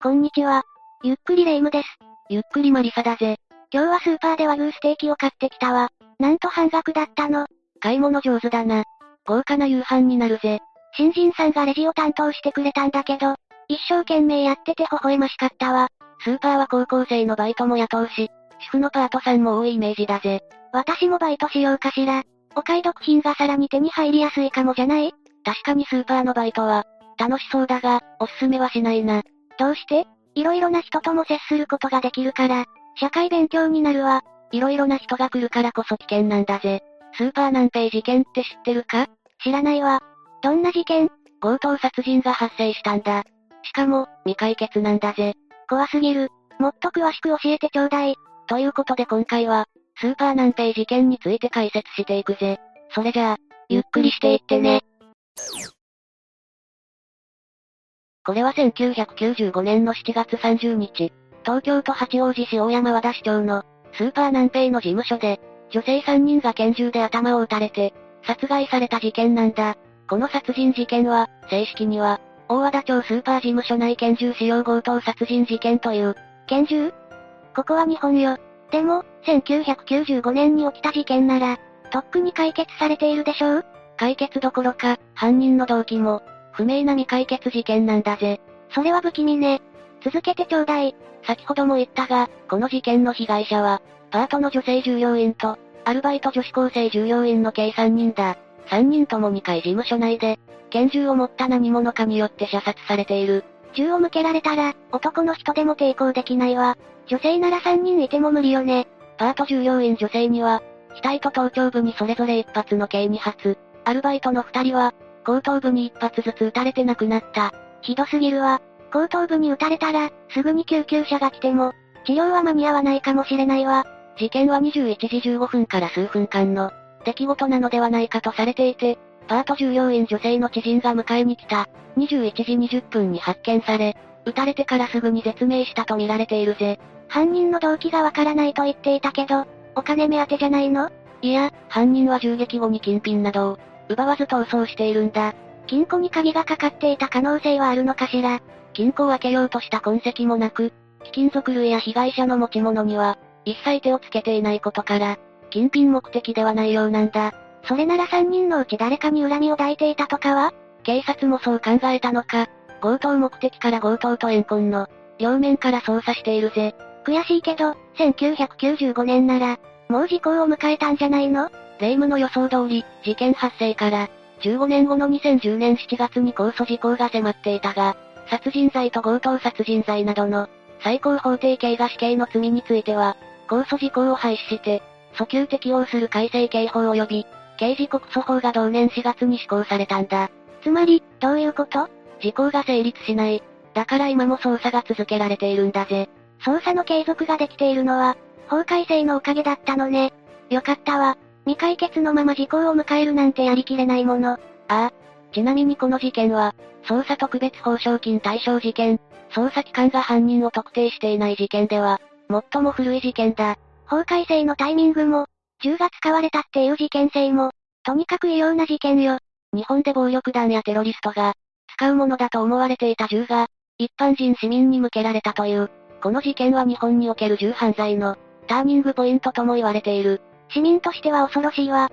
こんにちは。ゆっくりレ夢ムです。ゆっくりマリサだぜ。今日はスーパーで和牛ステーキを買ってきたわ。なんと半額だったの。買い物上手だな。豪華な夕飯になるぜ。新人さんがレジを担当してくれたんだけど、一生懸命やってて微笑ましかったわ。スーパーは高校生のバイトも雇うし、主婦のパートさんも多いイメージだぜ。私もバイトしようかしら。お買い得品がさらに手に入りやすいかもじゃない？確かにスーパーのバイトは、楽しそうだが、おすすめはしないな。どうして？色々な人とも接することができるから、社会勉強になるわ。色々な人が来るからこそ危険なんだぜ。スーパー南平事件って知ってるか？知らないわ。どんな事件？強盗殺人が発生したんだ。しかも、未解決なんだぜ。怖すぎる。もっと詳しく教えてちょうだい。ということで今回は、スーパー南平事件について解説していくぜ。それじゃあ、ゆっくりしていってね。これは1995年の7月30日、東京都八王子市大山和田市長の、スーパー南平の事務所で、女性3人が拳銃で頭を撃たれて、殺害された事件なんだ。この殺人事件は、正式には、大和田町スーパー事務所内拳銃使用強盗殺人事件という。拳銃？ここは日本よ。でも、1995年に起きた事件なら、とっくに解決されているでしょう？解決どころか、犯人の動機も、不明な未解決事件なんだぜ。それは不気味ね。続けてちょうだい。先ほども言ったが、この事件の被害者は、パートの女性従業員と、アルバイト女子高生従業員の計3人だ。3人とも2階事務所内で、拳銃を持った何者かによって射殺されている。銃を向けられたら、男の人でも抵抗できないわ。女性なら3人いても無理よね。パート従業員女性には、額と頭頂部にそれぞれ1発の計2発。アルバイトの2人は、後頭部に1発ずつ撃たれて亡くなった。ひどすぎるわ。後頭部に撃たれたら、すぐに救急車が来ても、治療は間に合わないかもしれないわ。事件は21時15分から数分間の、出来事なのではないかとされていて、パート従業員女性の知人が迎えに来た、21時20分に発見され、撃たれてからすぐに絶命したと見られているぜ。犯人の動機がわからないと言っていたけど、お金目当てじゃないの？いや、犯人は銃撃後に金品などを、奪わず逃走しているんだ。金庫に鍵がかかっていた可能性はあるのかしら金庫を開けようとした痕跡もなく、貴金属類や被害者の持ち物には、一切手をつけていないことから、金品目的ではないようなんだ。それなら3人のうち誰かに恨みを抱いていたとかは警察もそう考えたのか。強盗目的から強盗と怨恨の、両面から捜査しているぜ。悔しいけど、1995年なら、もう時効を迎えたんじゃないの？霊夢の予想通り、事件発生から、15年後の2010年7月に控訴事項が迫っていたが、殺人罪と強盗殺人罪などの、最高法定刑が死刑の罪については、控訴事項を廃止して、訴求適用する改正刑法及び、刑事告訴法が同年4月に施行されたんだ。つまり、どういうこと？時効が成立しない。だから今も捜査が続けられているんだぜ。捜査の継続ができているのは、法改正のおかげだったのね。よかったわ。未解決のまま時効を迎えるなんてやりきれないもの。ああ。ちなみにこの事件は、捜査特別報奨金対象事件、捜査機関が犯人を特定していない事件では、最も古い事件だ。法改正のタイミングも、銃が使われたっていう事件性も、とにかく異様な事件よ。日本で暴力団やテロリストが、使うものだと思われていた銃が、一般人市民に向けられたという、この事件は日本における銃犯罪の、ターニングポイントとも言われている。市民としては恐ろしいわ。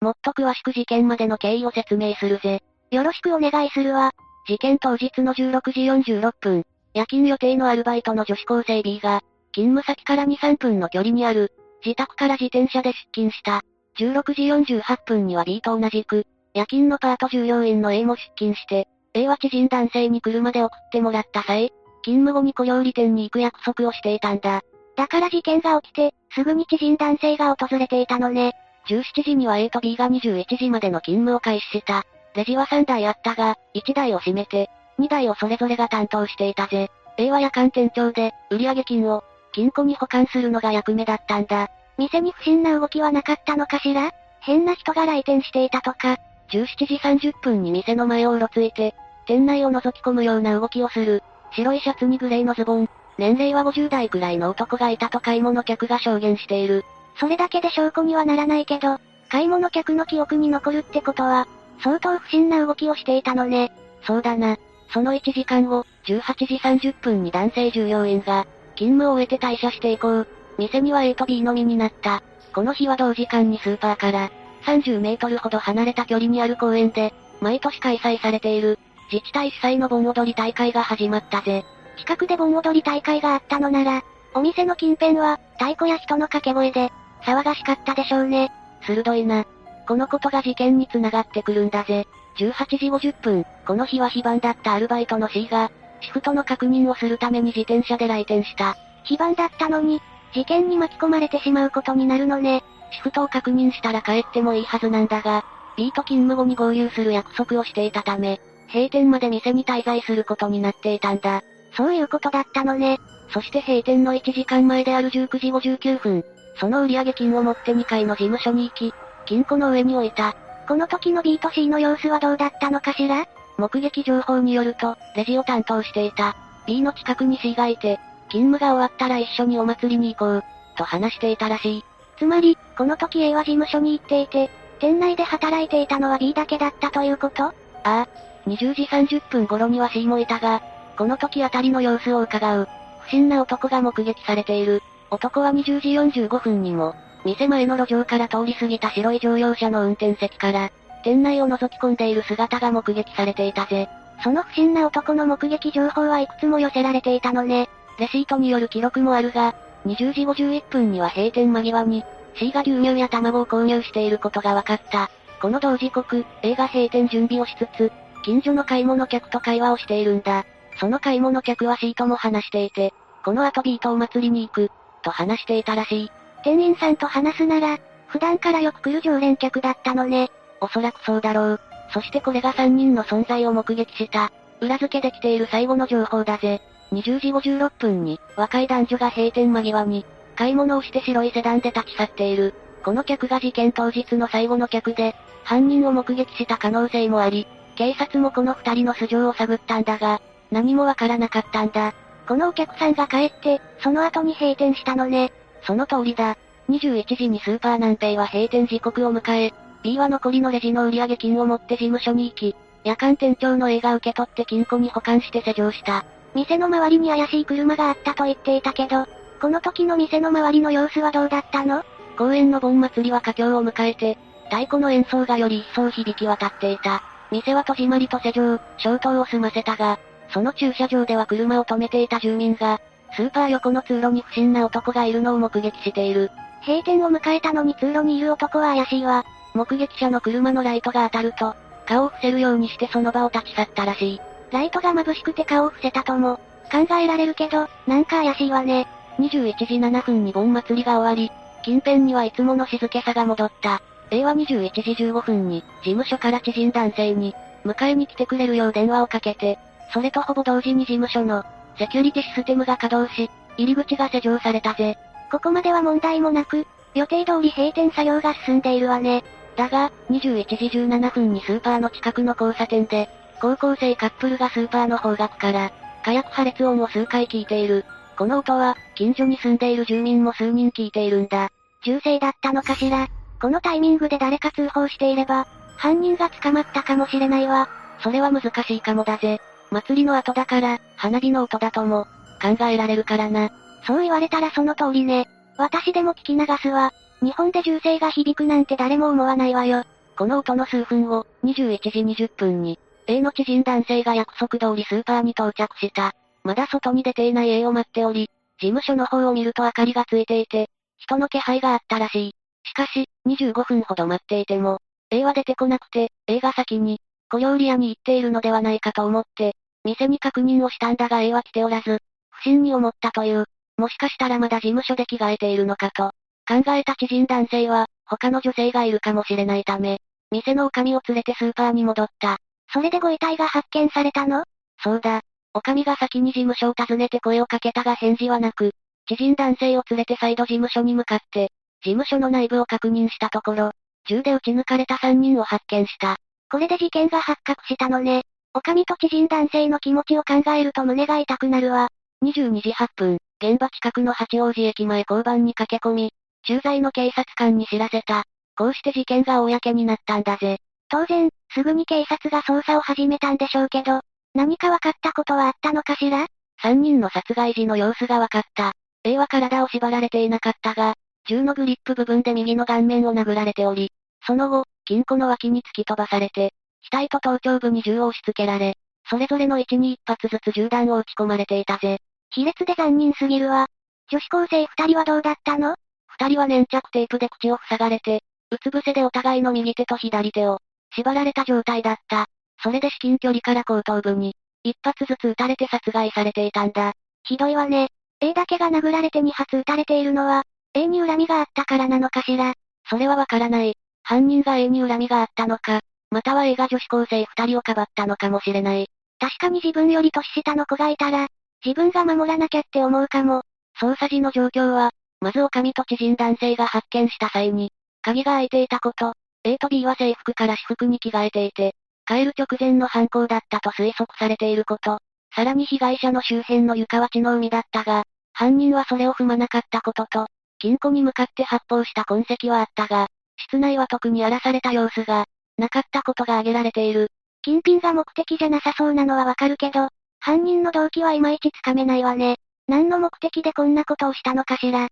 もっと詳しく事件までの経緯を説明するぜ。よろしくお願いするわ。事件当日の16時46分、夜勤予定のアルバイトの女子高生 B が、勤務先から2、3分の距離にある、自宅から自転車で出勤した。16時48分には B と同じく、夜勤のパート従業員の A も出勤して、A は知人男性に車で送ってもらった際、勤務後に小料理店に行く約束をしていたんだ。だから事件が起きて、すぐに知人男性が訪れていたのね。17時には A と B が21時までの勤務を開始した。レジは3台あったが、1台を閉めて、2台をそれぞれが担当していたぜ。A は夜間店長で、売上金を、金庫に保管するのが役目だったんだ。店に不審な動きはなかったのかしら？変な人が来店していたとか。17時30分に店の前をうろついて、店内を覗き込むような動きをする。白いシャツにグレーのズボン。年齢は50代くらいの男がいたと買い物客が証言している。それだけで証拠にはならないけど、買い物客の記憶に残るってことは、相当不審な動きをしていたのね。そうだな。その1時間後、18時30分に男性従業員が、勤務を終えて退社していこう。店には A と B のみになった。この日は同時間にスーパーから、30メートルほど離れた距離にある公園で、毎年開催されている、自治体主催の盆踊り大会が始まったぜ。近くで盆踊り大会があったのなら、お店の近辺は、太鼓や人の掛け声で、騒がしかったでしょうね。鋭いな。このことが事件に繋がってくるんだぜ。18時50分、この日は非番だったアルバイトの C が、シフトの確認をするために自転車で来店した。非番だったのに、事件に巻き込まれてしまうことになるのね。シフトを確認したら帰ってもいいはずなんだが、B と勤務後に合流する約束をしていたため、閉店まで店に滞在することになっていたんだ。そういうことだったのね。そして閉店の1時間前である19時59分、その売上金を持って2階の事務所に行き、金庫の上に置いた。この時の B と C の様子はどうだったのかしら？目撃情報によると、レジを担当していた。B の近くに C がいて、勤務が終わったら一緒にお祭りに行こう、と話していたらしい。つまり、この時 A は事務所に行っていて、店内で働いていたのは B だけだったということ？ああ。20時30分頃には C もいたが、この時あたりの様子を伺う。不審な男が目撃されている。男は20時45分にも、店前の路上から通り過ぎた白い乗用車の運転席から、店内を覗き込んでいる姿が目撃されていたぜ。その不審な男の目撃情報はいくつも寄せられていたのね。レシートによる記録もあるが、20時51分には閉店間際に、C が牛乳や卵を購入していることが分かった。この同時刻、A が閉店準備をしつつ、近所の買い物客と会話をしているんだ。その買い物客は C とも話していて、この後 B とお祭りに行く、と話していたらしい。店員さんと話すなら、普段からよく来る常連客だったのね。おそらくそうだろう。そしてこれが3人の存在を目撃した。裏付けできている最後の情報だぜ。20時56分に、若い男女が閉店間際に、買い物をして白いセダンで立ち去っている。この客が事件当日の最後の客で、犯人を目撃した可能性もあり、警察もこの二人の素性を探ったんだが、何もわからなかったんだ。このお客さんが帰って、その後に閉店したのね。その通りだ。21時にスーパー南平は閉店時刻を迎え、B は残りのレジの売上金を持って事務所に行き、夜間店長の A が受け取って金庫に保管して施錠した。店の周りに怪しい車があったと言っていたけど、この時の店の周りの様子はどうだったの？公園の盆祭りは佳境を迎えて、太鼓の演奏がより一層響き渡っていた。店は戸締まりと施錠、消灯を済ませたが、その駐車場では車を止めていた住民が、スーパー横の通路に不審な男がいるのを目撃している。閉店を迎えたのに通路にいる男は怪しいわ。目撃者の車のライトが当たると、顔を伏せるようにしてその場を立ち去ったらしい。ライトが眩しくて顔を伏せたとも、考えられるけど、なんか怪しいわね。21時7分に盆祭りが終わり、近辺にはいつもの静けさが戻った。A は21時15分に、事務所から知人男性に、迎えに来てくれるよう電話をかけて、それとほぼ同時に事務所の、セキュリティシステムが稼働し、入り口が施錠されたぜ。ここまでは問題もなく、予定通り閉店作業が進んでいるわね。だが、21時17分にスーパーの近くの交差点で、高校生カップルがスーパーの方角から、火薬破裂音を数回聞いている。この音は、近所に住んでいる住民も数人聞いているんだ。銃声だったのかしら。このタイミングで誰か通報していれば、犯人が捕まったかもしれないわ。それは難しいかもだぜ。祭りの後だから、花火の音だとも、考えられるからな。そう言われたらその通りね。私でも聞き流すわ。日本で銃声が響くなんて誰も思わないわよ。この音の数分後、21時20分に、A の知人男性が約束通りスーパーに到着した。まだ外に出ていない A を待っており、事務所の方を見ると明かりがついていて、人の気配があったらしい。しかし、25分ほど待っていても、A は出てこなくて、A が先に、小料理屋に行っているのではないかと思って、店に確認をしたんだが A は来ておらず、不審に思ったという。もしかしたらまだ事務所で着替えているのかと。考えた知人男性は、他の女性がいるかもしれないため、店の女将を連れてスーパーに戻った。それでご遺体が発見されたの？そうだ。女将が先に事務所を訪ねて声をかけたが返事はなく、知人男性を連れて再度事務所に向かって、事務所の内部を確認したところ、銃で撃ち抜かれた3人を発見した。これで事件が発覚したのね。女将と知人男性の気持ちを考えると胸が痛くなるわ。22時8分、現場近くの八王子駅前交番に駆け込み、駐在の警察官に知らせた。こうして事件が公になったんだぜ。当然、すぐに警察が捜査を始めたんでしょうけど、何か分かったことはあったのかしら？三人の殺害時の様子が分かった。A は体を縛られていなかったが、銃のグリップ部分で右の顔面を殴られており、その後、金庫の脇に突き飛ばされて、額と頭頂部に銃を押し付けられ、それぞれの位置に一発ずつ銃弾を撃ち込まれていたぜ。卑劣で残忍すぎるわ。女子高生二人はどうだったの？二人は粘着テープで口を塞がれて、うつ伏せでお互いの右手と左手を、縛られた状態だった。それで至近距離から後頭部に、一発ずつ撃たれて殺害されていたんだ。ひどいわね。A だけが殴られて2発撃たれているのは、A に恨みがあったからなのかしら？それはわからない。犯人が A に恨みがあったのか、または A が女子高生二人をかばったのかもしれない。確かに自分より年下の子がいたら、自分が守らなきゃって思うかも。捜査時の状況は、まず女将と知人男性が発見した際に、鍵が開いていたこと、A と B は制服から私服に着替えていて、帰る直前の犯行だったと推測されていること、さらに被害者の周辺の床は血の海だったが、犯人はそれを踏まなかったことと、金庫に向かって発砲した痕跡はあったが、室内は特に荒らされた様子が、なかったことが挙げられている。金品が目的じゃなさそうなのはわかるけど、犯人の動機はいまいちつかめないわね。何の目的でこんなことをしたのかしら。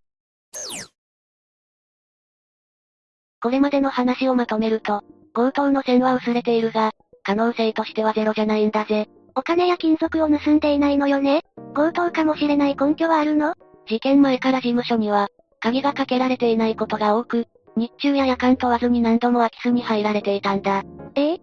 これまでの話をまとめると、強盗の線は薄れているが、可能性としてはゼロじゃないんだぜ。お金や金属を盗んでいないのよね強盗かもしれない根拠はあるの？事件前から事務所には、鍵がかけられていないことが多く、日中や夜間問わずに何度も空き巣に入られていたんだ。ええ？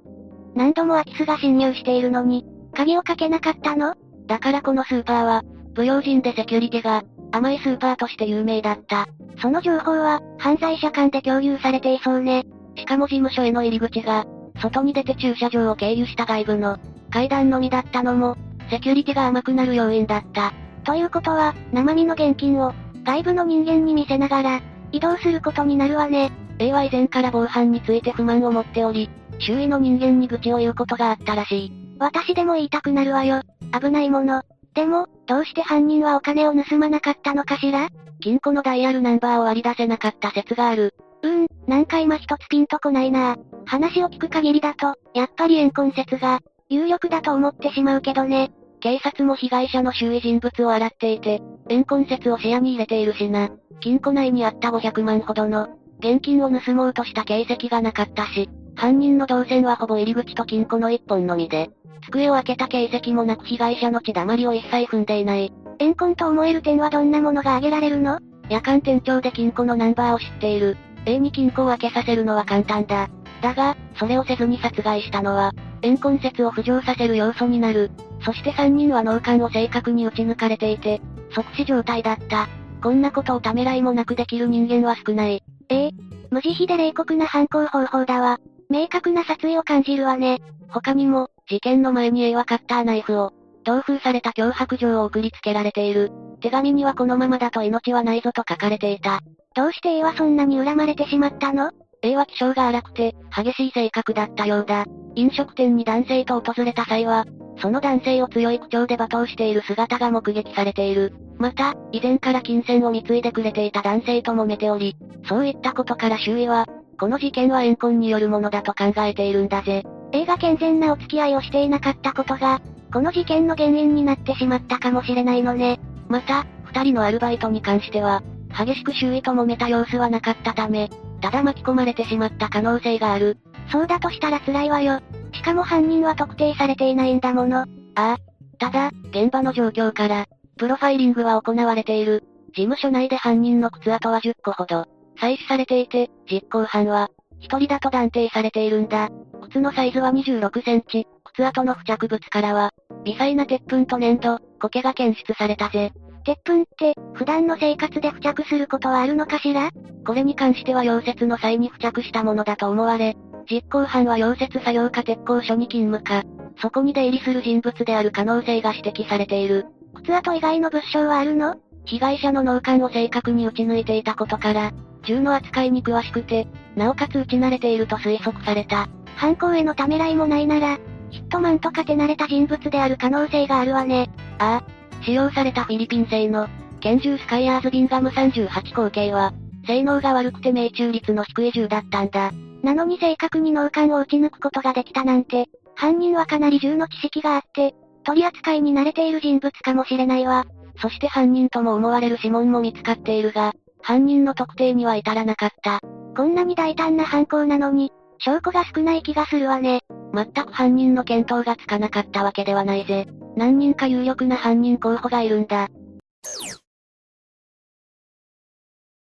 何度も空き巣が侵入しているのに、鍵をかけなかったの？だからこのスーパーは、不用心でセキュリティが、甘いスーパーとして有名だった。その情報は、犯罪者間で共有されていそうね。しかも事務所への入り口が、外に出て駐車場を経由した外部の、階段のみだったのも、セキュリティが甘くなる要因だった。ということは、生身の現金を、外部の人間に見せながら、移動することになるわね。A は以前から防犯について不満を持っており、周囲の人間に愚痴を言うことがあったらしい。私でも言いたくなるわよ。危ないもの。でも、どうして犯人はお金を盗まなかったのかしら？金庫のダイヤルナンバーを割り出せなかった説がある。うーん、なんか今一つピンとこないな話を聞く限りだと、やっぱり怨恨説が、有力だと思ってしまうけどね。警察も被害者の周囲人物を洗っていて、怨恨説を視野に入れているしな。金庫内にあった500万ほどの、現金を盗もうとした形跡がなかったし、犯人の動線はほぼ入り口と金庫の一本のみで、机を開けた形跡もなく被害者の血だまりを一切踏んでいない。怨恨と思える点はどんなものが挙げられるの？夜間店長で金庫のナンバーを知っている。A に金庫を開けさせるのは簡単だ。だが、それをせずに殺害したのは、怨恨説を浮上させる要素になる。そして3人は脳幹を正確に撃ち抜かれていて、即死状態だった。こんなことをためらいもなくできる人間は少ない。ええ無慈悲で冷酷な犯行方法だわ。明確な殺意を感じるわね。他にも、事件の前に A はカッターナイフを、同封された脅迫状を送りつけられている。手紙にはこのままだと命はないぞと書かれていた。どうして A はそんなに恨まれてしまったの？?A は気性が荒くて、激しい性格だったようだ。飲食店に男性と訪れた際は、その男性を強い口調で罵倒している姿が目撃されている。また、以前から金銭を貢いでくれていた男性と揉めており、そういったことから周囲は、この事件は怨恨によるものだと考えているんだぜ。A が健全なお付き合いをしていなかったことが、この事件の原因になってしまったかもしれないのね。また、二人のアルバイトに関しては、激しく周囲と揉めた様子はなかったため、ただ巻き込まれてしまった可能性がある。そうだとしたら辛いわよ。しかも犯人は特定されていないんだもの。ああ。ただ、現場の状況から、プロファイリングは行われている。事務所内で犯人の靴跡は10個ほど、採取されていて、実行犯は、一人だと断定されているんだ。靴のサイズは26センチ、靴跡の付着物からは、微細な鉄粉と粘土、苔が検出されたぜ。鉄粉って、普段の生活で付着することはあるのかしら？これに関しては溶接の際に付着したものだと思われ、実行犯は溶接作業か鉄工所に勤務か、そこに出入りする人物である可能性が指摘されている。靴跡以外の物証はあるの？被害者の脳幹を正確に撃ち抜いていたことから、銃の扱いに詳しくて、なおかつ撃ち慣れていると推測された。犯行へのためらいもないなら、ヒットマンとか手慣れた人物である可能性があるわね。ああ。使用されたフィリピン製の、拳銃スカイアーズビンガム38口径は、性能が悪くて命中率の低い銃だったんだ。なのに正確に脳幹を撃ち抜くことができたなんて、犯人はかなり銃の知識があって、取り扱いに慣れている人物かもしれないわ。そして犯人とも思われる指紋も見つかっているが、犯人の特定には至らなかった。こんなに大胆な犯行なのに、証拠が少ない気がするわね。全く犯人の見当がつかなかったわけではないぜ。何人か有力な犯人候補がいるんだ。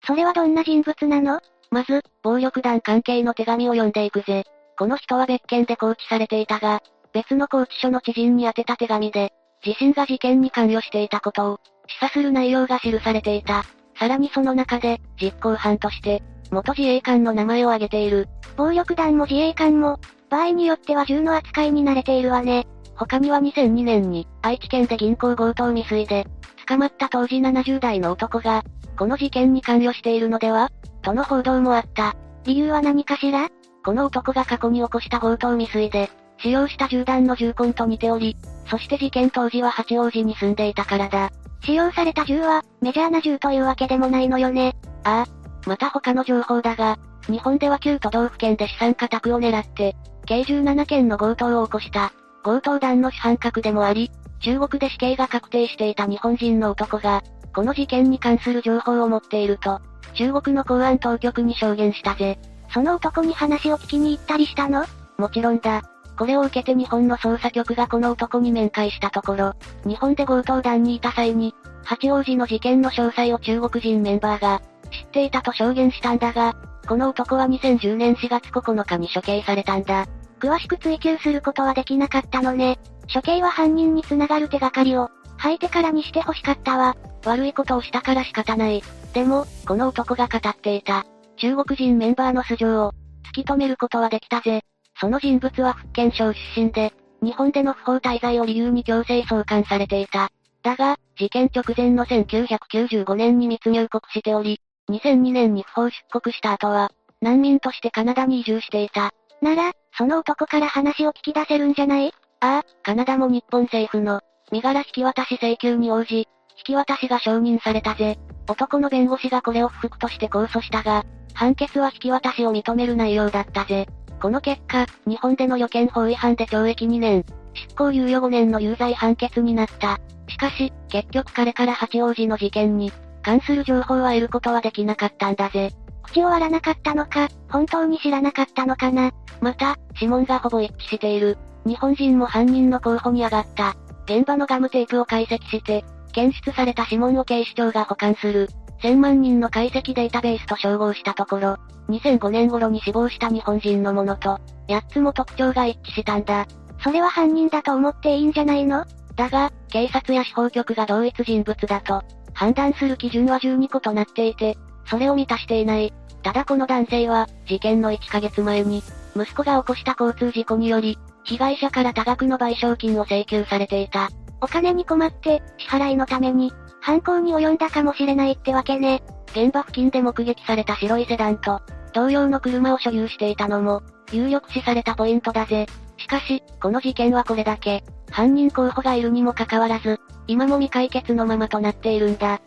それはどんな人物なの？まず、暴力団関係の手紙を読んでいくぜ。この人は別件で拘置されていたが、別の拘置所の知人に宛てた手紙で、自身が事件に関与していたことを、示唆する内容が記されていた。さらにその中で、実行犯として、元自衛官の名前を挙げている。暴力団も自衛官も、場合によっては銃の扱いに慣れているわね。他には2002年に、愛知県で銀行強盗未遂で、捕まった当時70代の男が、この事件に関与しているのでは？との報道もあった。理由は何かしら？この男が過去に起こした強盗未遂で、使用した銃弾の銃痕と似ており、そして事件当時は八王子に住んでいたからだ。使用された銃は、メジャーな銃というわけでもないのよね。ああ。また他の情報だが、日本では旧都道府県で資産家宅を狙って、計17件の強盗を起こした。強盗団の主犯格でもあり、中国で死刑が確定していた日本人の男が、この事件に関する情報を持っていると、中国の公安当局に証言したぜ。その男に話を聞きに行ったりしたの？もちろんだ。これを受けて日本の捜査局がこの男に面会したところ、日本で強盗団にいた際に、八王子の事件の詳細を中国人メンバーが、知っていたと証言したんだが、この男は2010年4月9日に処刑されたんだ。詳しく追及することはできなかったのね。処刑は犯人に繋がる手がかりを、吐いてからにして欲しかったわ。悪いことをしたから仕方ない。でも、この男が語っていた。中国人メンバーの素性を、突き止めることはできたぜ。その人物は福建省出身で、日本での不法滞在を理由に強制送還されていた。だが、事件直前の1995年に密入国しており、2002年に不法出国した後は、難民としてカナダに移住していた。なら、その男から話を聞き出せるんじゃない？ああ、カナダも日本政府の、身柄引き渡し請求に応じ、引き渡しが承認されたぜ。男の弁護士がこれを不服として控訴したが、判決は引き渡しを認める内容だったぜ。この結果、日本での予見法違反で懲役2年、執行猶予5年の有罪判決になった。しかし、結局彼から八王子の事件に、関する情報は得ることはできなかったんだぜ。口を割らなかったのか、本当に知らなかったのかな。また、指紋がほぼ一致している。日本人も犯人の候補に上がった。現場のガムテープを解析して、検出された指紋を警視庁が保管する。1000万人の解析データベースと照合したところ、2005年頃に死亡した日本人のものと、8つも特徴が一致したんだ。それは犯人だと思っていいんじゃないの？だが、警察や司法局が同一人物だと、判断する基準は12個となっていて、それを満たしていない。ただこの男性は、事件の1ヶ月前に、息子が起こした交通事故により、被害者から多額の賠償金を請求されていた。お金に困って、支払いのために、犯行に及んだかもしれないってわけね。現場付近で目撃された白いセダンと、同様の車を所有していたのも、有力視されたポイントだぜ。しかし、この事件はこれだけ、犯人候補がいるにもかかわらず、今も未解決のままとなっているんだ。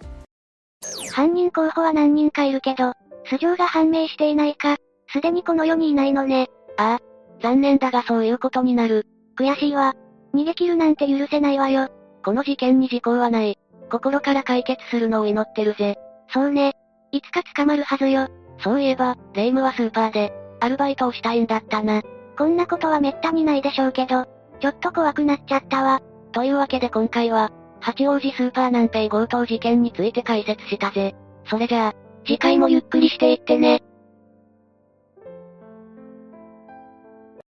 犯人候補は何人かいるけど、素性が判明していないか、すでにこの世にいないのね。ああ。残念だがそういうことになる。悔しいわ。逃げ切るなんて許せないわよ。この事件に時効はない。心から解決するのを祈ってるぜ。そうね。いつか捕まるはずよ。そういえば、レイムはスーパーで、アルバイトをしたいんだったな。こんなことはめったにないでしょうけど、ちょっと怖くなっちゃったわ。というわけで今回は、八王子スーパー南平強盗事件について解説したぜ。それじゃあ、次回もゆっくりしていってね。